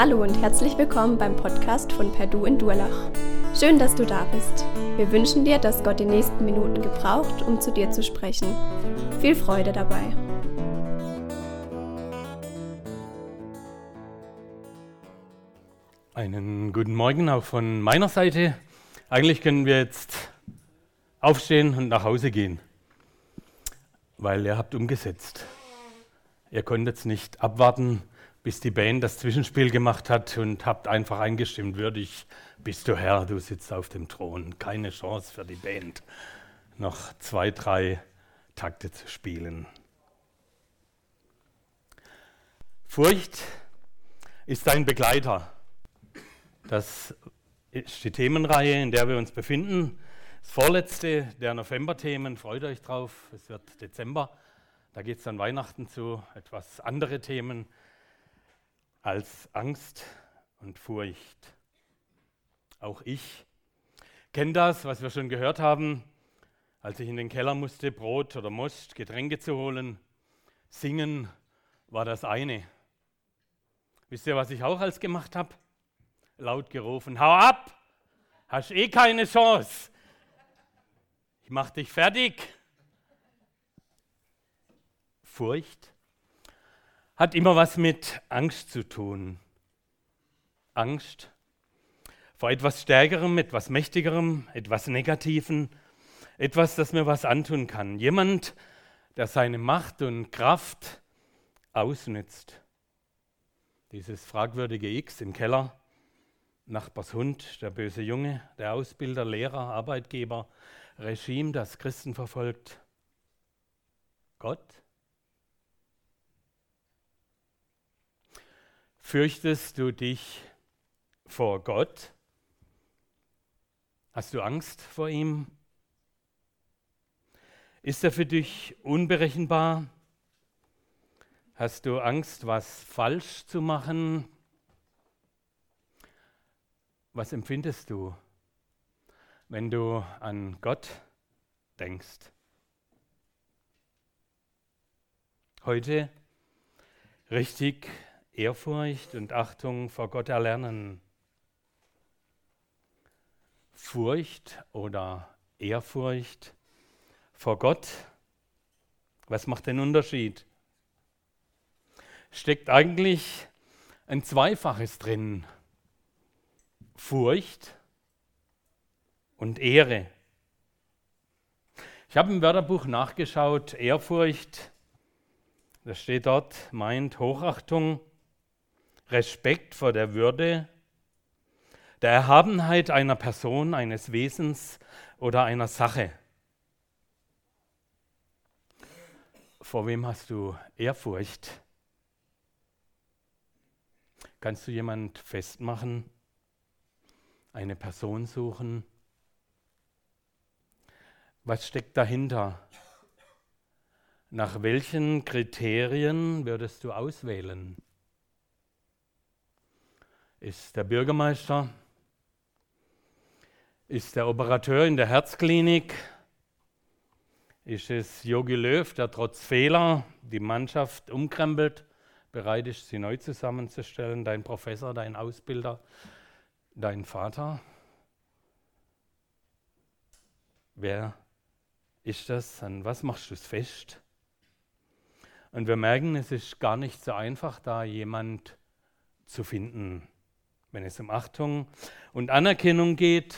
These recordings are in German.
Hallo und herzlich willkommen beim Podcast von Perdu in Durlach. Schön, dass du da bist. Wir wünschen dir, dass Gott die nächsten Minuten gebraucht, um zu dir zu sprechen. Viel Freude dabei. Einen guten Morgen auch von meiner Seite. Eigentlich können wir jetzt aufstehen und nach Hause gehen, weil ihr habt umgesetzt. Ihr konntet nicht abwarten, bis die Band das Zwischenspiel gemacht hat und habt einfach eingestimmt, würdig bist du Herr, du sitzt auf dem Thron. Keine Chance für die Band, noch zwei, drei Takte zu spielen. Furcht ist ein Begleiter. Das ist die Themenreihe, in der wir uns befinden. Das vorletzte der November-Themen, freut euch drauf, es wird Dezember. Da geht es dann Weihnachten zu, etwas andere Themen als Angst und Furcht. Auch ich kenne das, was wir schon gehört haben, als ich in den Keller musste, Brot oder Most, Getränke zu holen. Singen war das eine. Wisst ihr, was ich auch als gemacht habe? Laut gerufen, hau ab, hast eh keine Chance. Ich mach dich fertig. Furcht hat immer was mit Angst zu tun. Angst vor etwas Stärkerem, etwas Mächtigerem, etwas Negativem, etwas, das mir was antun kann. Jemand, der seine Macht und Kraft ausnützt. Dieses fragwürdige X im Keller, Nachbars Hund, der böse Junge, der Ausbilder, Lehrer, Arbeitgeber, Regime, das Christen verfolgt. Gott Fürchtest du dich vor Gott? Hast du Angst vor ihm? Ist er für dich unberechenbar? Hast du Angst, was falsch zu machen? Was empfindest du, wenn du an Gott denkst? Heute richtig Ehrfurcht und Achtung vor Gott erlernen. Furcht oder Ehrfurcht vor Gott, was macht den Unterschied? Steckt eigentlich ein Zweifaches drin. Furcht und Ehre. Ich habe im Wörterbuch nachgeschaut, Ehrfurcht, das steht dort, meint Hochachtung, Respekt vor der Würde, der Erhabenheit einer Person, eines Wesens oder einer Sache. Vor wem hast du Ehrfurcht? Kannst du jemand festmachen? Eine Person suchen? Was steckt dahinter? Nach welchen Kriterien würdest du auswählen? Ist der Bürgermeister, ist der Operateur in der Herzklinik, ist es Jogi Löw, der trotz Fehler die Mannschaft umkrempelt, bereit ist, sie neu zusammenzustellen, dein Professor, dein Ausbilder, dein Vater? Wer ist das? An was machst du es fest? Und wir merken, es ist gar nicht so einfach, da jemand zu finden, wenn es um Achtung und Anerkennung geht,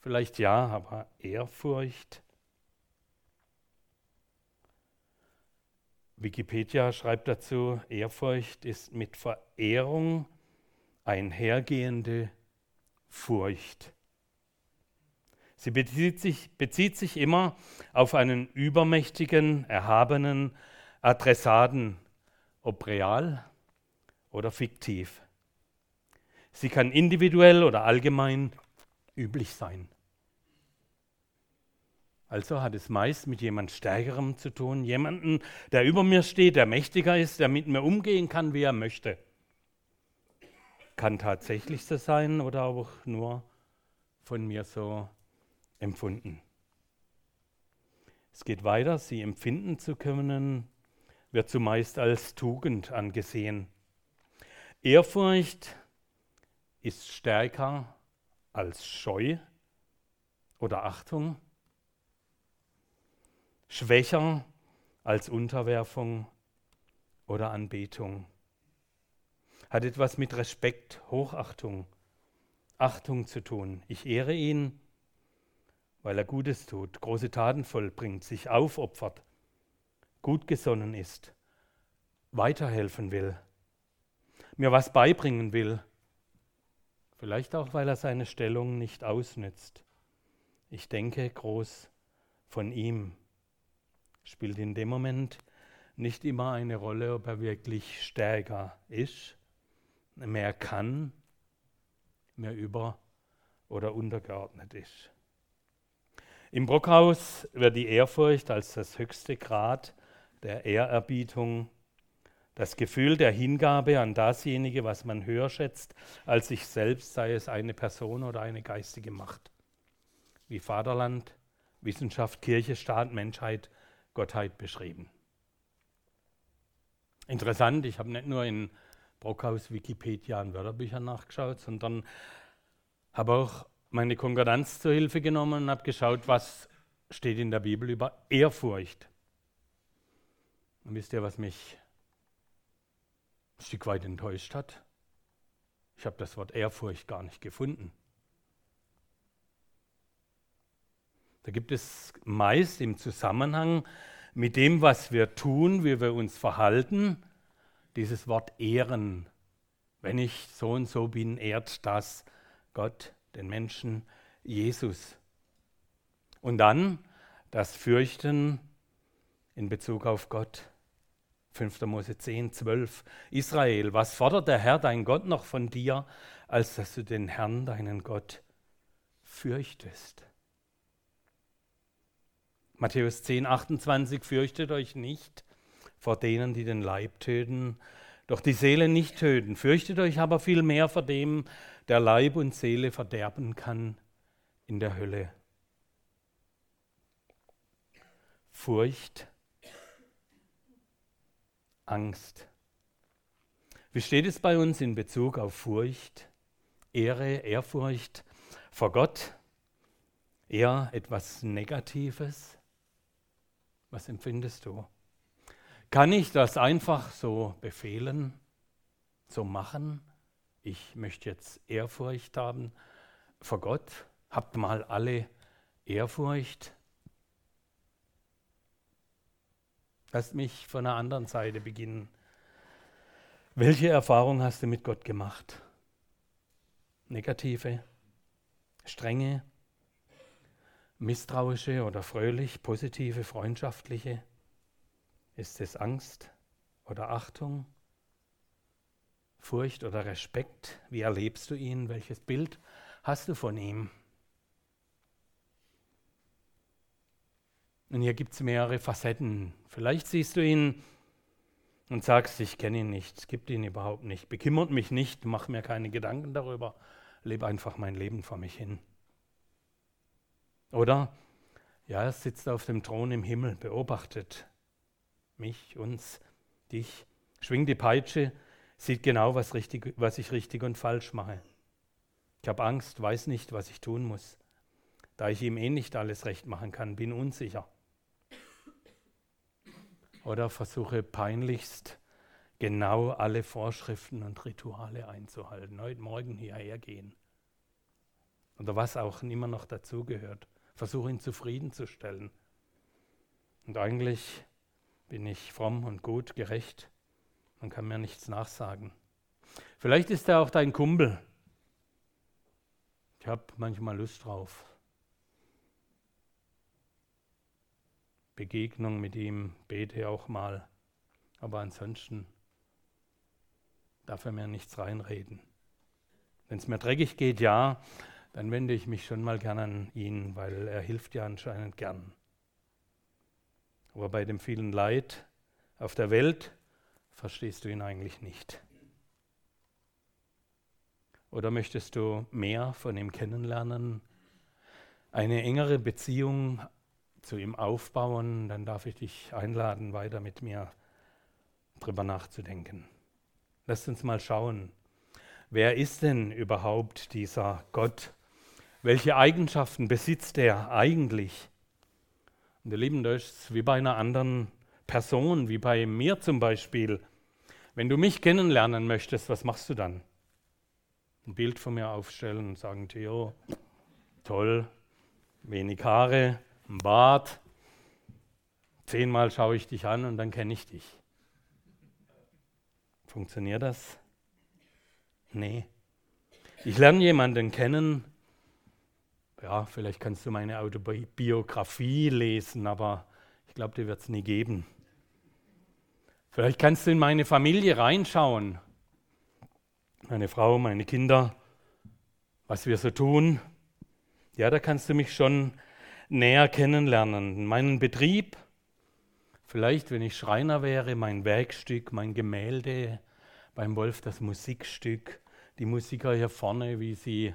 vielleicht ja, aber Ehrfurcht. Wikipedia schreibt dazu, Ehrfurcht ist mit Verehrung einhergehende Furcht. Sie bezieht sich, bezieht sich immer auf einen übermächtigen, erhabenen Adressaten, ob real oder fiktiv. Sie kann individuell oder allgemein üblich sein. Also hat es meist mit jemand Stärkerem zu tun, jemanden, der über mir steht, der mächtiger ist, der mit mir umgehen kann, wie er möchte. Kann tatsächlich so sein oder auch nur von mir so empfunden. Es geht weiter, sie empfinden zu können, wird zumeist als Tugend angesehen. Ehrfurcht ist stärker als Scheu oder Achtung, schwächer als Unterwerfung oder Anbetung. Hat etwas mit Respekt, Hochachtung, Achtung zu tun. Ich ehre ihn, weil er Gutes tut, große Taten vollbringt, sich aufopfert, gut gesonnen ist, weiterhelfen will, mir was beibringen will, vielleicht auch, weil er seine Stellung nicht ausnützt. Ich denke groß von ihm. Spielt in dem Moment nicht immer eine Rolle, ob er wirklich stärker ist, mehr kann, mehr über- oder untergeordnet ist. Im Brockhaus wird die Ehrfurcht als das höchste Grad der Ehrerbietung, das Gefühl der Hingabe an dasjenige, was man höher schätzt als sich selbst, sei es eine Person oder eine geistige Macht, wie Vaterland, Wissenschaft, Kirche, Staat, Menschheit, Gottheit beschrieben. Interessant, ich habe nicht nur in Brockhaus Wikipedia und Wörterbüchern nachgeschaut, sondern habe auch meine Konkordanz zur Hilfe genommen und habe geschaut, was steht in der Bibel über Ehrfurcht. Und wisst ihr, was mich Stück weit enttäuscht hat? Ich habe das Wort Ehrfurcht gar nicht gefunden. Da gibt es meist im Zusammenhang mit dem, was wir tun, wie wir uns verhalten, dieses Wort ehren. Wenn ich so und so bin, ehrt das Gott, den Menschen, Jesus. Und dann das Fürchten in Bezug auf Gott. 5. Mose 10, 12. Israel, was fordert der Herr, dein Gott, noch von dir, als dass du den Herrn, deinen Gott, fürchtest? Matthäus 10, 28, fürchtet euch nicht vor denen, die den Leib töten, doch die Seele nicht töten. Fürchtet euch aber vielmehr vor dem, der Leib und Seele verderben kann in der Hölle. Furcht, Angst. Wie steht es bei uns in Bezug auf Furcht, Ehre, Ehrfurcht vor Gott? Eher etwas Negatives? Was empfindest du? Kann ich das einfach so befehlen, so machen? Ich möchte jetzt Ehrfurcht haben vor Gott. Habt mal alle Ehrfurcht. Lasst mich von der anderen Seite beginnen. Welche Erfahrung hast du mit Gott gemacht? Negative, strenge, misstrauische oder fröhlich, positive, freundschaftliche? Ist es Angst oder Achtung, Furcht oder Respekt? Wie erlebst du ihn? Welches Bild hast du von ihm? Und hier gibt es mehrere Facetten. Vielleicht siehst du ihn und sagst, ich kenne ihn nicht, es gibt ihn überhaupt nicht, bekümmert mich nicht, mach mir keine Gedanken darüber, lebe einfach mein Leben vor mich hin. Oder, ja, er sitzt auf dem Thron im Himmel, beobachtet mich, uns, dich, schwingt die Peitsche, sieht genau, was, richtig, was ich richtig und falsch mache. Ich habe Angst, weiß nicht, was ich tun muss. Da ich ihm eh nicht alles recht machen kann, bin unsicher. Oder versuche peinlichst genau alle Vorschriften und Rituale einzuhalten. Heute Morgen hierher gehen. Oder was auch immer noch dazugehört versuche ihn zufriedenzustellen. Und eigentlich bin ich fromm und gut, gerecht und kann mir nichts nachsagen. Vielleicht ist er auch dein Kumpel. Ich habe manchmal Lust drauf. Begegnung mit ihm, bete auch mal. Aber ansonsten darf er mir nichts reinreden. Wenn es mir dreckig geht, ja, dann wende ich mich schon mal gern an ihn, weil er hilft ja anscheinend gern. Aber bei dem vielen Leid auf der Welt verstehst du ihn eigentlich nicht. Oder möchtest du mehr von ihm kennenlernen, eine engere Beziehung zu ihm aufbauen, dann darf ich dich einladen, weiter mit mir drüber nachzudenken. Lasst uns mal schauen, wer ist denn überhaupt dieser Gott? Welche Eigenschaften besitzt er eigentlich? Und ihr Lieben, das ist wie bei einer anderen Person, wie bei mir zum Beispiel. Wenn du mich kennenlernen möchtest, was machst du dann? Ein Bild von mir aufstellen und sagen, Theo, toll, wenig Haare, ein Bart, zehnmal schaue ich dich an und dann kenne ich dich. Funktioniert das? Nee. Ich lerne jemanden kennen, ja, vielleicht kannst du meine Autobiografie lesen, aber ich glaube, die wird es nie geben. Vielleicht kannst du in meine Familie reinschauen, meine Frau, meine Kinder, was wir so tun. Ja, da kannst du mich schon näher kennenlernen. Meinen Betrieb, vielleicht, wenn ich Schreiner wäre, mein Werkstück, mein Gemälde, beim Wolf das Musikstück, die Musiker hier vorne, wie sie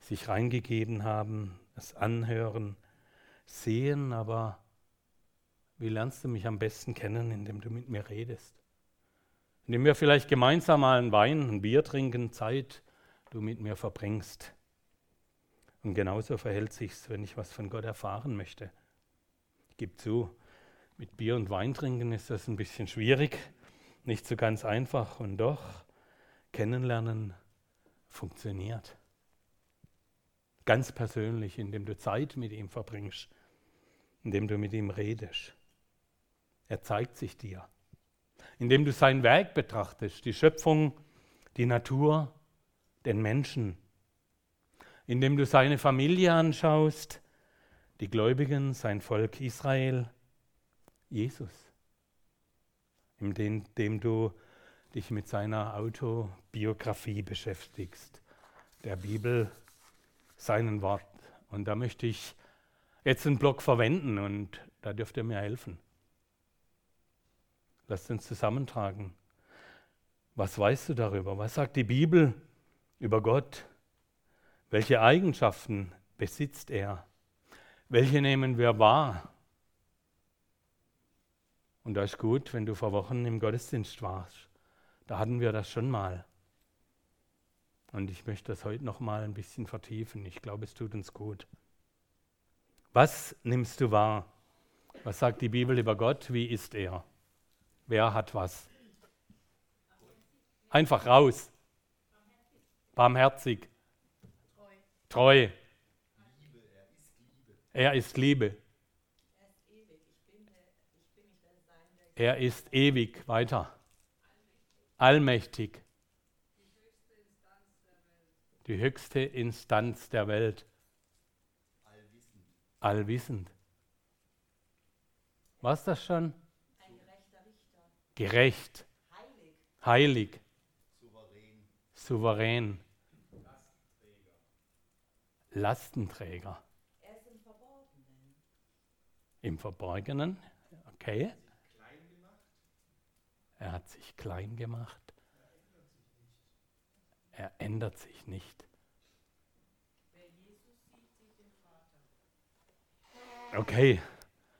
sich reingegeben haben, das Anhören, Sehen, aber wie lernst du mich am besten kennen, indem du mit mir redest? Indem wir vielleicht gemeinsam mal einen Wein, ein Bier trinken, Zeit du mit mir verbringst. Und genauso verhält sich's, wenn ich was von Gott erfahren möchte. Ich gebe zu, mit Bier und Wein trinken ist das ein bisschen schwierig, nicht so ganz einfach und doch kennenlernen funktioniert. Ganz persönlich, indem du Zeit mit ihm verbringst, indem du mit ihm redest. Er zeigt sich dir. Indem du sein Werk betrachtest, die Schöpfung, die Natur, den Menschen. Indem du seine Familie anschaust, die Gläubigen, sein Volk Israel, Jesus. Indem du dich mit seiner Autobiografie beschäftigst, der Bibel seinen Wort. Und da möchte ich jetzt einen Block verwenden und da dürft ihr mir helfen. Lasst uns zusammentragen. Was weißt du darüber? Was sagt die Bibel über Gott? Welche Eigenschaften besitzt er? Welche nehmen wir wahr? Und da ist gut, wenn du vor Wochen im Gottesdienst warst. Da hatten wir das schon mal. Und ich möchte das heute noch mal ein bisschen vertiefen. Ich glaube, es tut uns gut. Was nimmst du wahr? Was sagt die Bibel über Gott? Wie ist er? Wer hat was? Einfach raus. Barmherzig. Treu. Er ist Liebe. Er ist ewig. Weiter. Allmächtig die höchste Instanz der Welt. Allwissend. Was das schon? Ein gerechter Richter. Gerecht. Heilig. Heilig. Souverän. Souverän. Lastenträger. Er ist im Verborgenen. Im Verborgenen? Okay. Er hat sich klein gemacht. Er ändert sich nicht. Okay,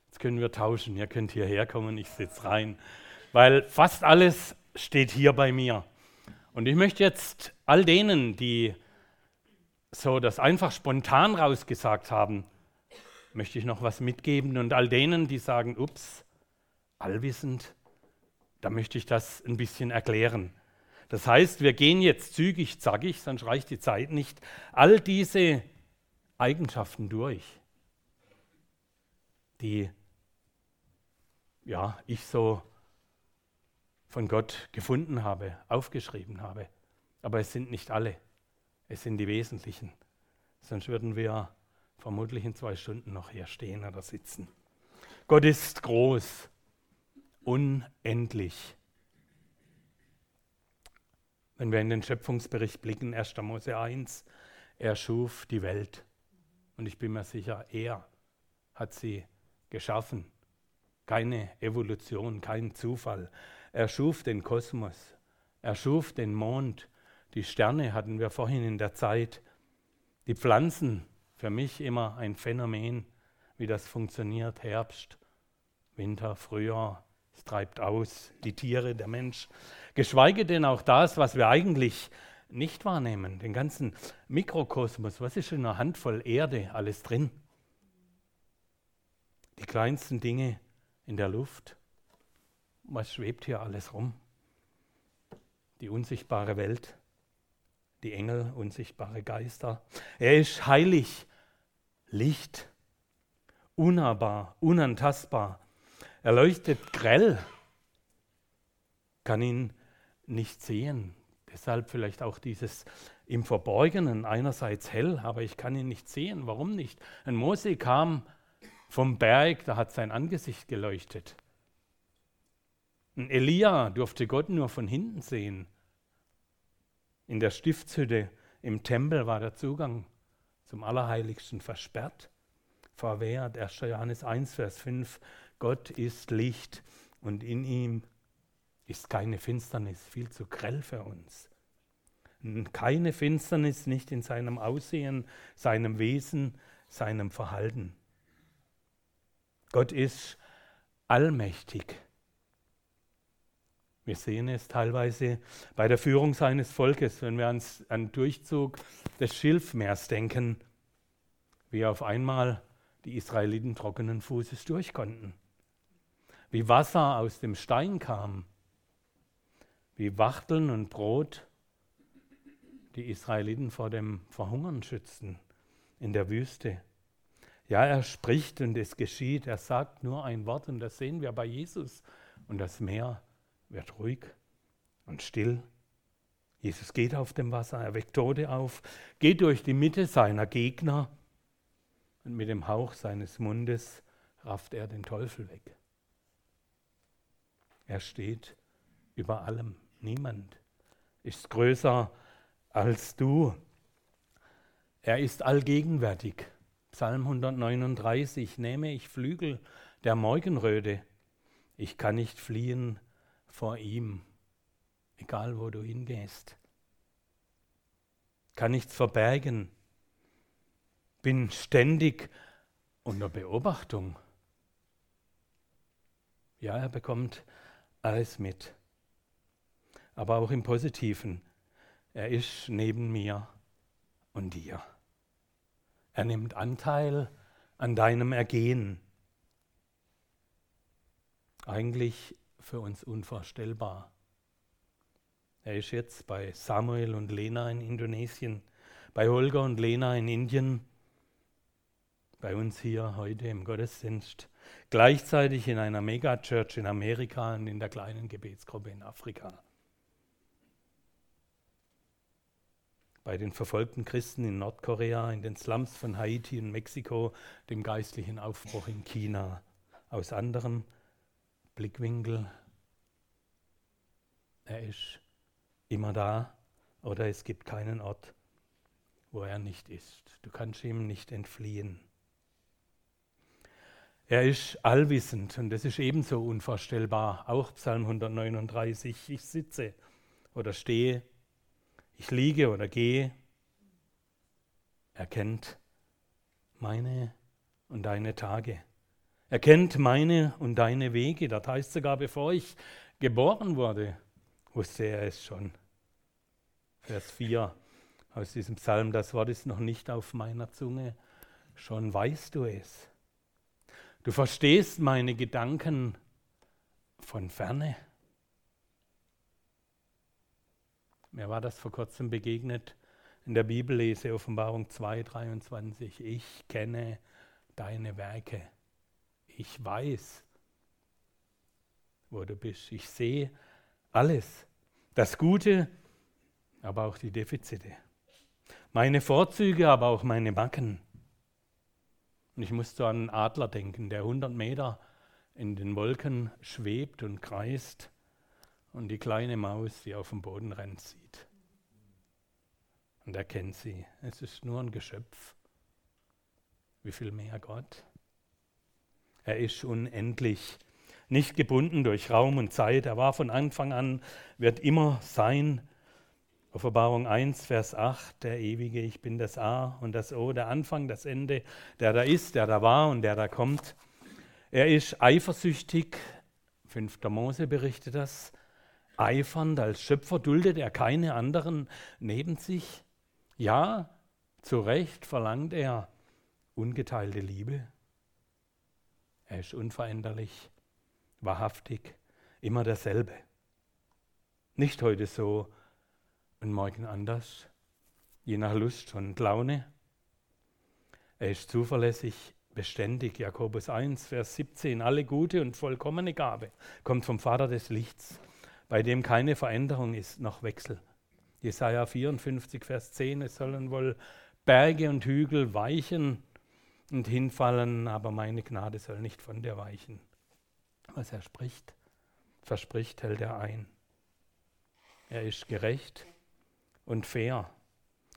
jetzt können wir tauschen. Ihr könnt hierher kommen, ich sitze rein. Weil fast alles steht hier bei mir. Und ich möchte jetzt all denen, die so das einfach spontan rausgesagt haben, möchte ich noch was mitgeben. Und all denen, die sagen, ups, allwissend, da möchte ich das ein bisschen erklären. Das heißt, wir gehen jetzt zügig, zackig, sonst reicht die Zeit nicht, all diese Eigenschaften durch, die ja, ich so von Gott gefunden habe, aufgeschrieben habe. Aber es sind nicht alle, es sind die wesentlichen. Sonst würden wir vermutlich in zwei Stunden noch hier stehen oder sitzen. Gott ist groß, unendlich wenn wir in den Schöpfungsbericht blicken, 1. Mose 1, er schuf die Welt. Und ich bin mir sicher, er hat sie geschaffen. Keine Evolution, kein Zufall. Er schuf den Kosmos. Er schuf den Mond. Die Sterne hatten wir vorhin in der Zeit. Die Pflanzen, für mich immer ein Phänomen, wie das funktioniert. Herbst, Winter, Frühjahr, es treibt aus, die Tiere, der Mensch. Geschweige denn auch das, was wir eigentlich nicht wahrnehmen, den ganzen Mikrokosmos, was ist in einer Handvoll Erde alles drin? Die kleinsten Dinge in der Luft, was schwebt hier alles rum? Die unsichtbare Welt, die Engel, unsichtbare Geister. Er ist heilig, Licht, unnahbar, unantastbar. Er leuchtet grell, kann ihn nicht sehen. Deshalb vielleicht auch dieses im Verborgenen, einerseits hell, aber ich kann ihn nicht sehen. Warum nicht? Ein Mose kam vom Berg, da hat sein Angesicht geleuchtet. Ein Elia durfte Gott nur von hinten sehen. In der Stiftshütte im Tempel war der Zugang zum Allerheiligsten versperrt, verwehrt. 1. Johannes 1, Vers 5. Gott ist Licht und in ihm ist keine Finsternis, viel zu grell für uns. Keine Finsternis nicht in seinem Aussehen, seinem Wesen, seinem Verhalten. Gott ist allmächtig. Wir sehen es teilweise bei der Führung seines Volkes, wenn wir ans, an den Durchzug des Schilfmeers denken, wie auf einmal die Israeliten trockenen Fußes durch konnten. Wie Wasser aus dem Stein kam, wie Wachteln und Brot die Israeliten vor dem Verhungern schützten in der Wüste. Ja, er spricht und es geschieht. Er sagt nur ein Wort und das sehen wir bei Jesus. Und das Meer wird ruhig und still. Jesus geht auf dem Wasser, er weckt Tote auf, geht durch die Mitte seiner Gegner und mit dem Hauch seines Mundes rafft er den Teufel weg. Er steht über allem. Niemand ist größer als du. Er ist allgegenwärtig. Psalm 139, nehme ich Flügel der Morgenröte, ich kann nicht fliehen vor ihm, egal wo du hingehst. Kann nichts verbergen, bin ständig unter Beobachtung. Ja, er bekommt alles mit aber auch im Positiven. Er ist neben mir und dir. Er nimmt Anteil an deinem Ergehen. Eigentlich für uns unvorstellbar. Er ist jetzt bei Samuel und Lena in Indonesien, bei Holger und Lena in Indien, bei uns hier heute im Gottesdienst, gleichzeitig in einer Megachurch in Amerika und in der kleinen Gebetsgruppe in Afrika. bei den verfolgten Christen in Nordkorea, in den Slums von Haiti und Mexiko, dem geistlichen Aufbruch in China. Aus anderem Blickwinkel, er ist immer da oder es gibt keinen Ort, wo er nicht ist. Du kannst ihm nicht entfliehen. Er ist allwissend und das ist ebenso unvorstellbar. Auch Psalm 139, ich sitze oder stehe ich liege oder gehe, er kennt meine und deine Tage. Er kennt meine und deine Wege. Das heißt sogar, bevor ich geboren wurde, wusste er es schon. Vers 4 aus diesem Psalm, das Wort ist noch nicht auf meiner Zunge, schon weißt du es. Du verstehst meine Gedanken von ferne. Mir war das vor kurzem begegnet in der Bibellese, Offenbarung 2, 23. Ich kenne deine Werke. Ich weiß, wo du bist. Ich sehe alles. Das Gute, aber auch die Defizite. Meine Vorzüge, aber auch meine Macken. Und ich musste an einen Adler denken, der 100 Meter in den Wolken schwebt und kreist und die kleine Maus, die auf dem Boden rennt, sieht. Und er kennt sie. Es ist nur ein Geschöpf. Wie viel mehr Gott? Er ist unendlich, nicht gebunden durch Raum und Zeit. Er war von Anfang an, wird immer sein. Offenbarung 1, Vers 8, der Ewige, ich bin das A und das O, der Anfang, das Ende, der da ist, der da war und der da kommt. Er ist eifersüchtig, 5. Mose berichtet das, Eifernd als Schöpfer duldet er keine anderen neben sich. Ja, zu Recht verlangt er ungeteilte Liebe. Er ist unveränderlich, wahrhaftig, immer derselbe. Nicht heute so und morgen anders, je nach Lust und Laune. Er ist zuverlässig, beständig. Jakobus 1, Vers 17. Alle gute und vollkommene Gabe kommt vom Vater des Lichts, bei dem keine Veränderung ist noch Wechsel. Jesaja 54, Vers 10. Es sollen wohl Berge und Hügel weichen und hinfallen, aber meine Gnade soll nicht von dir weichen. Was er spricht, verspricht, hält er ein. Er ist gerecht und fair,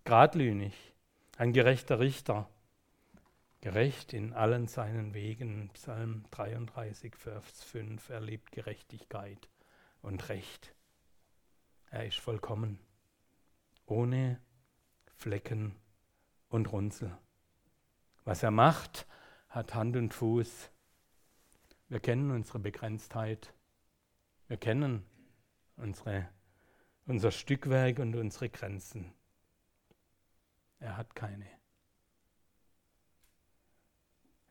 geradlinig, ein gerechter Richter Gerecht in allen seinen Wegen, Psalm 33, Vers 5, er liebt Gerechtigkeit und Recht. Er ist vollkommen, ohne Flecken und Runzel. Was er macht, hat Hand und Fuß. Wir kennen unsere Begrenztheit. Wir kennen unsere, unser Stückwerk und unsere Grenzen. Er hat keine.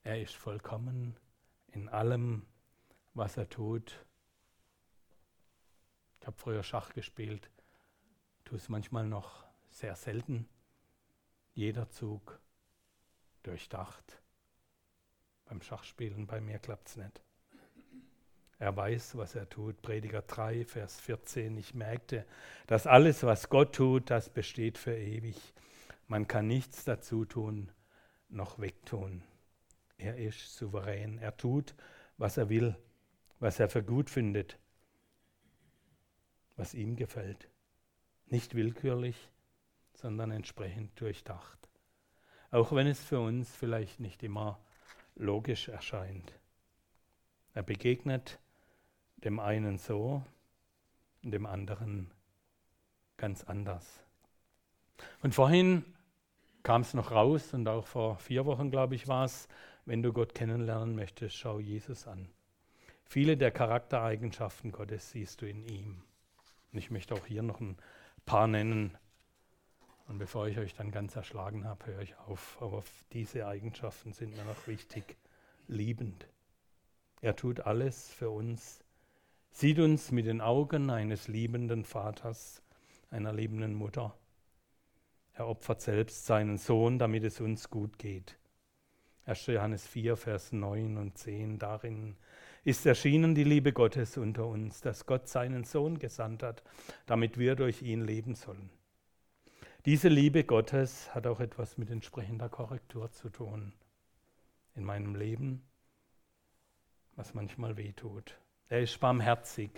Er ist vollkommen in allem, was er tut. Ich habe früher Schach gespielt, tue es manchmal noch sehr selten. Jeder Zug durchdacht. Beim Schachspielen bei mir klappt es nicht. Er weiß, was er tut. Prediger 3, Vers 14. Ich merkte, dass alles, was Gott tut, das besteht für ewig. Man kann nichts dazu tun, noch wegtun. Er ist souverän. Er tut, was er will, was er für gut findet, was ihm gefällt. Nicht willkürlich, sondern entsprechend durchdacht. Auch wenn es für uns vielleicht nicht immer logisch erscheint. Er begegnet dem einen so und dem anderen ganz anders. Und vorhin kam es noch raus und auch vor vier Wochen, glaube ich, war es, wenn du Gott kennenlernen möchtest, schau Jesus an. Viele der Charaktereigenschaften Gottes siehst du in ihm. Und ich möchte auch hier noch ein paar nennen. Und bevor ich euch dann ganz erschlagen habe, höre ich auf. Aber diese Eigenschaften sind mir noch wichtig. Liebend. Er tut alles für uns, sieht uns mit den Augen eines liebenden Vaters, einer liebenden Mutter. Er opfert selbst seinen Sohn, damit es uns gut geht. 1. Johannes 4, Vers 9 und 10. Darin ist erschienen die Liebe Gottes unter uns, dass Gott seinen Sohn gesandt hat, damit wir durch ihn leben sollen. Diese Liebe Gottes hat auch etwas mit entsprechender Korrektur zu tun in meinem Leben, was manchmal wehtut. Er ist barmherzig.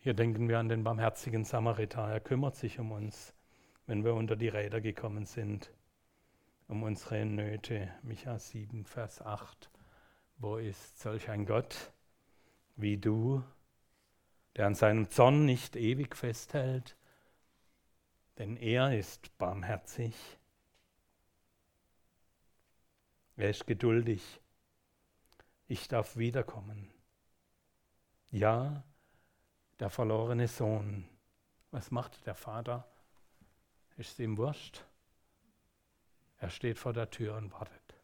Hier denken wir an den barmherzigen Samariter. Er kümmert sich um uns, wenn wir unter die Räder gekommen sind um unsere Nöte. Micha 7, Vers 8. Wo ist solch ein Gott wie du, der an seinem Zorn nicht ewig festhält, denn er ist barmherzig. Er ist geduldig. Ich darf wiederkommen. Ja, der verlorene Sohn. Was macht der Vater? Ist ihm wurscht? Er steht vor der Tür und wartet.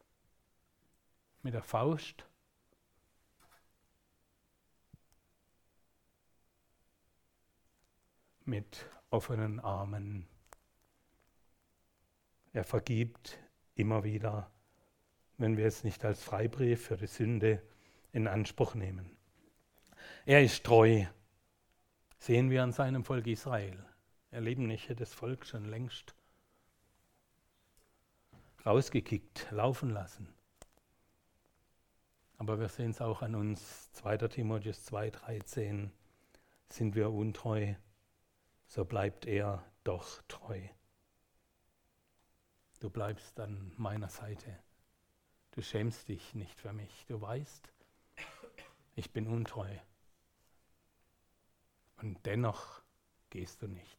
Mit der Faust. Mit offenen Armen. Er vergibt immer wieder, wenn wir es nicht als Freibrief für die Sünde in Anspruch nehmen. Er ist treu. Sehen wir an seinem Volk Israel. Er leben nicht das Volk schon längst rausgekickt, laufen lassen. Aber wir sehen es auch an uns, 2. Timotheus 2,13, sind wir untreu, so bleibt er doch treu. Du bleibst an meiner Seite. Du schämst dich nicht für mich. Du weißt, ich bin untreu. Und dennoch gehst du nicht.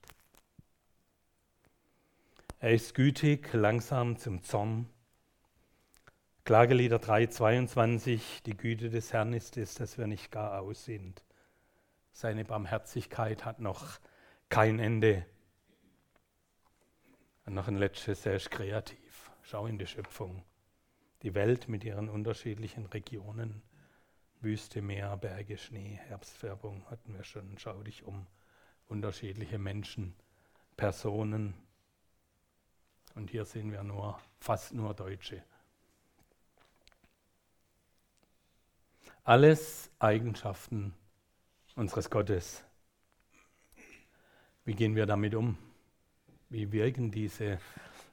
Er ist gütig, langsam zum Zorn. Klagelieder 3,22, die Güte des Herrn ist es, dass wir nicht gar aus sind, Seine Barmherzigkeit hat noch kein Ende. Und noch ein letztes, ist kreativ. Schau in die Schöpfung. Die Welt mit ihren unterschiedlichen Regionen. Wüste, Meer, Berge, Schnee, Herbstfärbung hatten wir schon. Schau dich um. Unterschiedliche Menschen, Personen. Und hier sehen wir nur, fast nur Deutsche. Alles Eigenschaften unseres Gottes. Wie gehen wir damit um? Wie wirken diese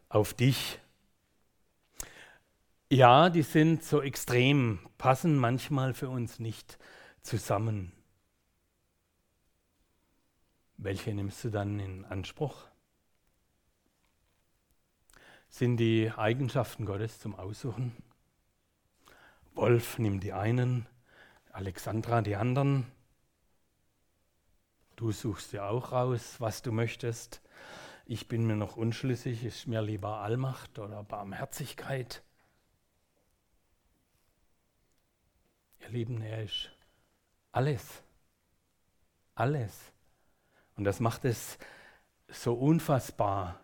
auf dich? Ja, die sind so extrem, passen manchmal für uns nicht zusammen. Welche nimmst du dann in Anspruch? Sind die Eigenschaften Gottes zum Aussuchen? Wolf nimmt die einen, Alexandra die anderen. Du suchst dir auch raus, was du möchtest. Ich bin mir noch unschlüssig, ist mir lieber Allmacht oder Barmherzigkeit. Ihr Lieben, er ist alles. Alles. Und das macht es so unfassbar.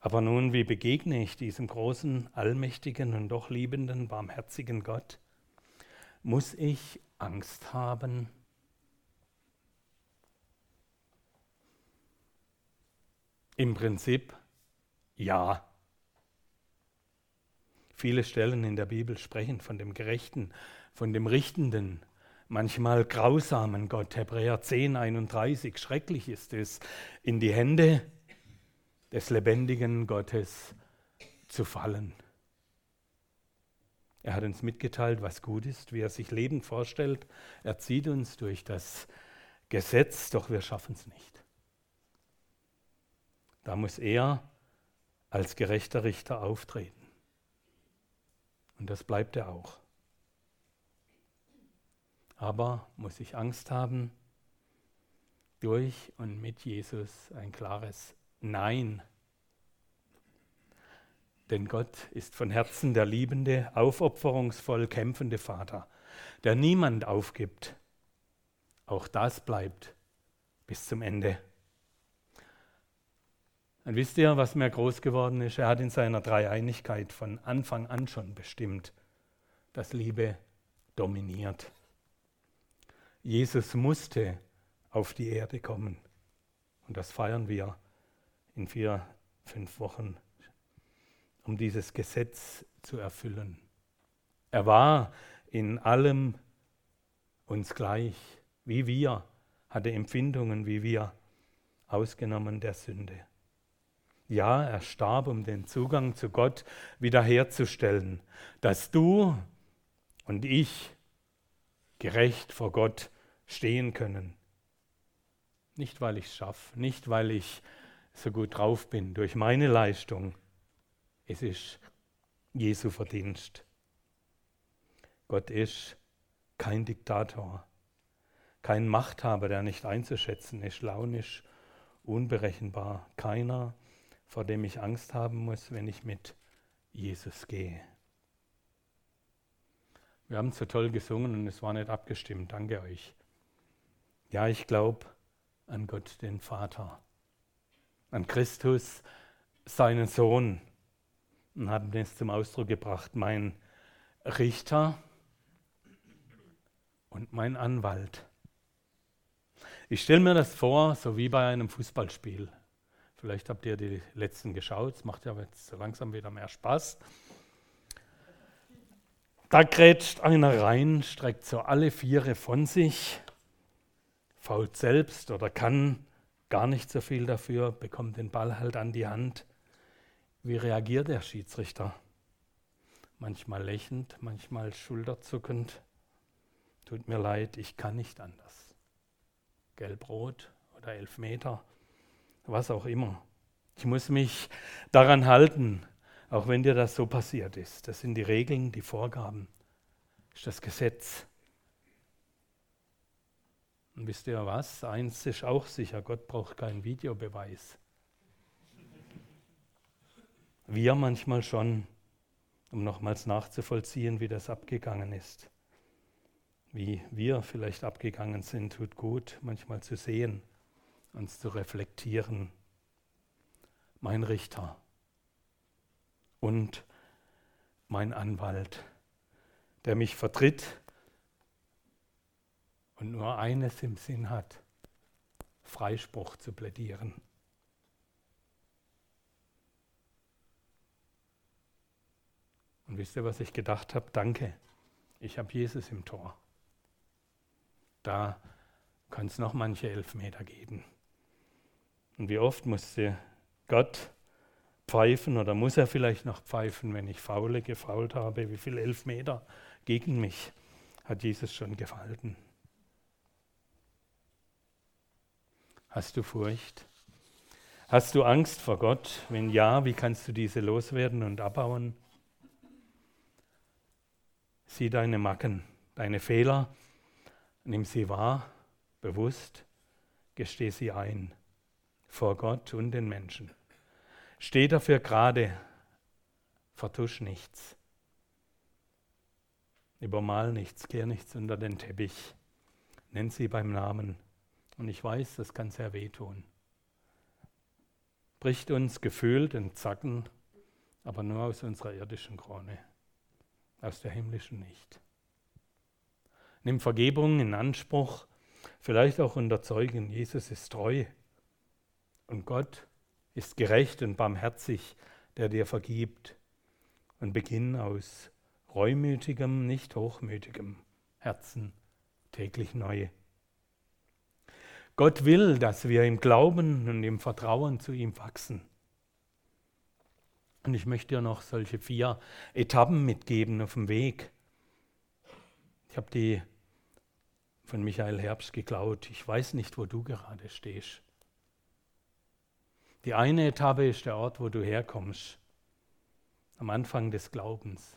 Aber nun, wie begegne ich diesem großen, allmächtigen und doch liebenden, barmherzigen Gott? Muss ich Angst haben? Im Prinzip ja. Viele Stellen in der Bibel sprechen von dem Gerechten, von dem Richtenden, manchmal grausamen Gott. Hebräer 10, 31. Schrecklich ist es, in die Hände des lebendigen Gottes zu fallen. Er hat uns mitgeteilt, was gut ist, wie er sich Leben vorstellt. Er zieht uns durch das Gesetz, doch wir schaffen es nicht. Da muss er als gerechter Richter auftreten. Und das bleibt er auch. Aber muss ich Angst haben, durch und mit Jesus ein klares Nein. Denn Gott ist von Herzen der liebende, aufopferungsvoll kämpfende Vater, der niemand aufgibt. Auch das bleibt bis zum Ende. Und wisst ihr, was mir groß geworden ist? Er hat in seiner Dreieinigkeit von Anfang an schon bestimmt, dass Liebe dominiert. Jesus musste auf die Erde kommen. Und das feiern wir in vier, fünf Wochen, um dieses Gesetz zu erfüllen. Er war in allem uns gleich, wie wir, hatte Empfindungen wie wir, ausgenommen der Sünde. Ja, er starb, um den Zugang zu Gott wiederherzustellen, dass du und ich gerecht vor Gott stehen können. Nicht, weil ich es schaffe, nicht, weil ich so gut drauf bin, durch meine Leistung. Es ist Jesu Verdienst. Gott ist kein Diktator, kein Machthaber, der nicht einzuschätzen ist, launisch, unberechenbar, keiner, vor dem ich Angst haben muss, wenn ich mit Jesus gehe. Wir haben so toll gesungen und es war nicht abgestimmt. Danke euch. Ja, ich glaube an Gott, den Vater, an Christus, seinen Sohn, und haben es zum Ausdruck gebracht, mein Richter und mein Anwalt. Ich stelle mir das vor, so wie bei einem Fußballspiel. Vielleicht habt ihr die letzten geschaut, es macht ja jetzt langsam wieder mehr Spaß. Da grätscht einer rein, streckt so alle Viere von sich, fault selbst oder kann gar nicht so viel dafür, bekommt den Ball halt an die Hand. Wie reagiert der Schiedsrichter? Manchmal lächelnd, manchmal schulterzuckend. Tut mir leid, ich kann nicht anders. Gelb-Rot oder Elfmeter was auch immer. Ich muss mich daran halten, auch wenn dir das so passiert ist. Das sind die Regeln, die Vorgaben, das ist das Gesetz. Und wisst ihr was? Eins ist auch sicher, Gott braucht keinen Videobeweis. Wir manchmal schon, um nochmals nachzuvollziehen, wie das abgegangen ist. wie wir vielleicht abgegangen sind, tut gut, manchmal zu sehen, uns zu reflektieren. Mein Richter und mein Anwalt, der mich vertritt und nur eines im Sinn hat, Freispruch zu plädieren. Und wisst ihr, was ich gedacht habe? Danke, ich habe Jesus im Tor. Da kann es noch manche Elfmeter geben. Und wie oft musste Gott pfeifen oder muss er vielleicht noch pfeifen, wenn ich faule, gefault habe? Wie viele Elfmeter gegen mich hat Jesus schon gefalten? Hast du Furcht? Hast du Angst vor Gott? Wenn ja, wie kannst du diese loswerden und abbauen? Sieh deine Macken, deine Fehler, nimm sie wahr, bewusst, gesteh sie ein vor Gott und den Menschen. Steh dafür gerade, vertusch nichts, übermal nichts, kehr nichts unter den Teppich, nenn sie beim Namen. Und ich weiß, das kann sehr wehtun. Bricht uns gefühlt in Zacken, aber nur aus unserer irdischen Krone aus der himmlischen nicht. Nimm Vergebung in Anspruch, vielleicht auch unter Zeugen, Jesus ist treu und Gott ist gerecht und barmherzig, der dir vergibt. Und beginn aus reumütigem, nicht hochmütigem Herzen täglich neu. Gott will, dass wir im Glauben und im Vertrauen zu ihm wachsen. Und ich möchte dir noch solche vier Etappen mitgeben auf dem Weg. Ich habe die von Michael Herbst geklaut. Ich weiß nicht, wo du gerade stehst. Die eine Etappe ist der Ort, wo du herkommst, am Anfang des Glaubens.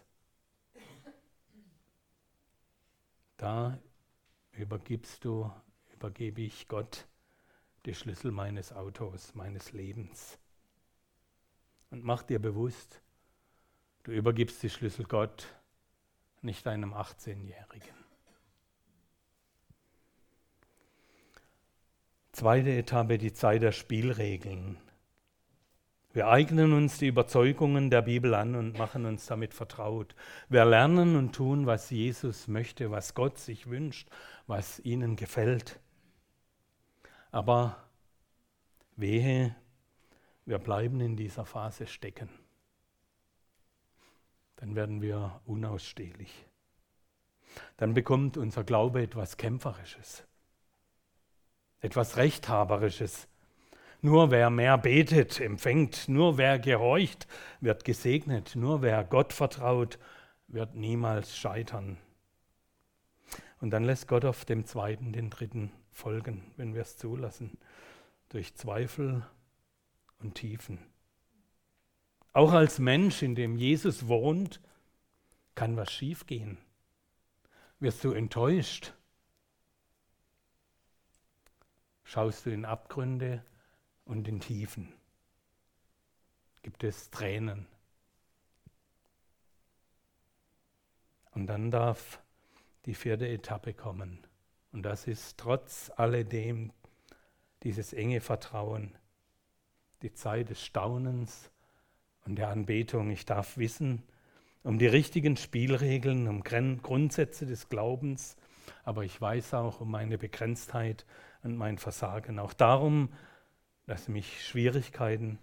Da übergibst du, übergebe ich Gott die Schlüssel meines Autos, meines Lebens. Und mach dir bewusst, du übergibst die Schlüssel Gott, nicht einem 18-Jährigen. Zweite Etappe, die Zeit der Spielregeln. Wir eignen uns die Überzeugungen der Bibel an und machen uns damit vertraut. Wir lernen und tun, was Jesus möchte, was Gott sich wünscht, was ihnen gefällt. Aber wehe, wir bleiben in dieser Phase stecken. Dann werden wir unausstehlich. Dann bekommt unser Glaube etwas Kämpferisches, etwas Rechthaberisches. Nur wer mehr betet, empfängt, nur wer gehorcht, wird gesegnet, nur wer Gott vertraut, wird niemals scheitern. Und dann lässt Gott auf dem zweiten, den dritten folgen, wenn wir es zulassen, durch Zweifel und Tiefen. Auch als Mensch, in dem Jesus wohnt, kann was schiefgehen. Wirst du enttäuscht? Schaust du in Abgründe und in Tiefen? Gibt es Tränen? Und dann darf die vierte Etappe kommen. Und das ist trotz alledem dieses enge Vertrauen die Zeit des Staunens und der Anbetung. Ich darf wissen um die richtigen Spielregeln, um Grundsätze des Glaubens, aber ich weiß auch um meine Begrenztheit und mein Versagen. Auch darum, dass mich Schwierigkeiten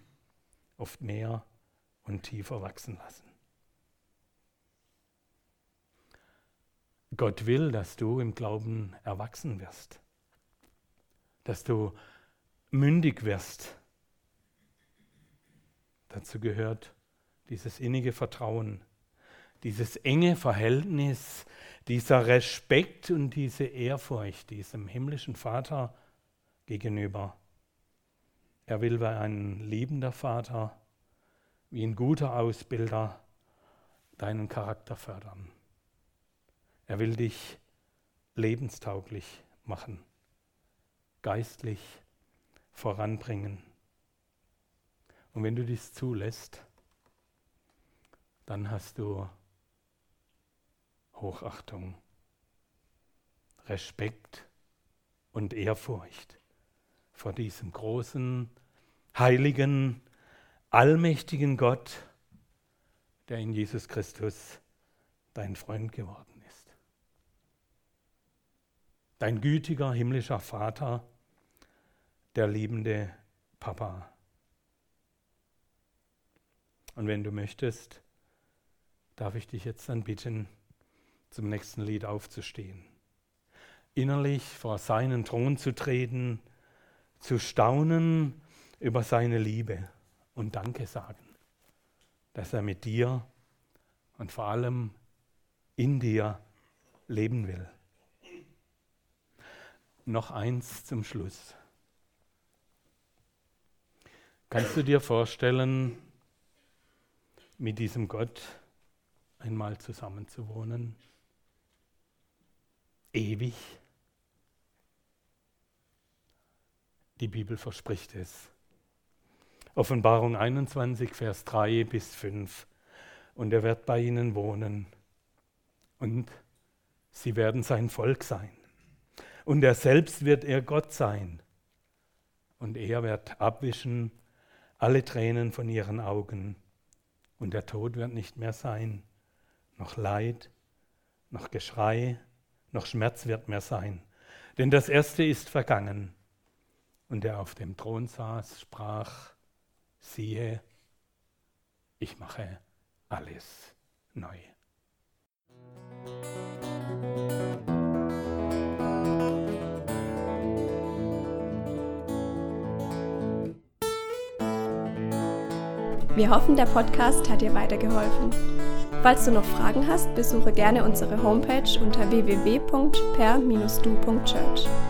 oft mehr und tiefer wachsen lassen. Gott will, dass du im Glauben erwachsen wirst, dass du mündig wirst, Dazu gehört dieses innige Vertrauen, dieses enge Verhältnis, dieser Respekt und diese Ehrfurcht diesem himmlischen Vater gegenüber. Er will wie ein liebender Vater, wie ein guter Ausbilder deinen Charakter fördern. Er will dich lebenstauglich machen, geistlich voranbringen. Und wenn du dies zulässt, dann hast du Hochachtung Respekt und Ehrfurcht vor diesem großen, heiligen, allmächtigen Gott, der in Jesus Christus dein Freund geworden ist. Dein gütiger himmlischer Vater, der liebende Papa. Und wenn du möchtest, darf ich dich jetzt dann bitten, zum nächsten Lied aufzustehen. Innerlich vor seinen Thron zu treten, zu staunen über seine Liebe und Danke sagen, dass er mit dir und vor allem in dir leben will. Noch eins zum Schluss. Kannst du dir vorstellen, mit diesem Gott einmal zusammenzuwohnen? Ewig? Die Bibel verspricht es. Offenbarung 21, Vers 3 bis 5. Und er wird bei ihnen wohnen und sie werden sein Volk sein. Und er selbst wird ihr Gott sein. Und er wird abwischen alle Tränen von ihren Augen. Und der Tod wird nicht mehr sein, noch Leid, noch Geschrei, noch Schmerz wird mehr sein. Denn das Erste ist vergangen. Und der auf dem Thron saß, sprach, siehe, ich mache alles neu. Wir hoffen, der Podcast hat dir weitergeholfen. Falls du noch Fragen hast, besuche gerne unsere Homepage unter www.per-du.church.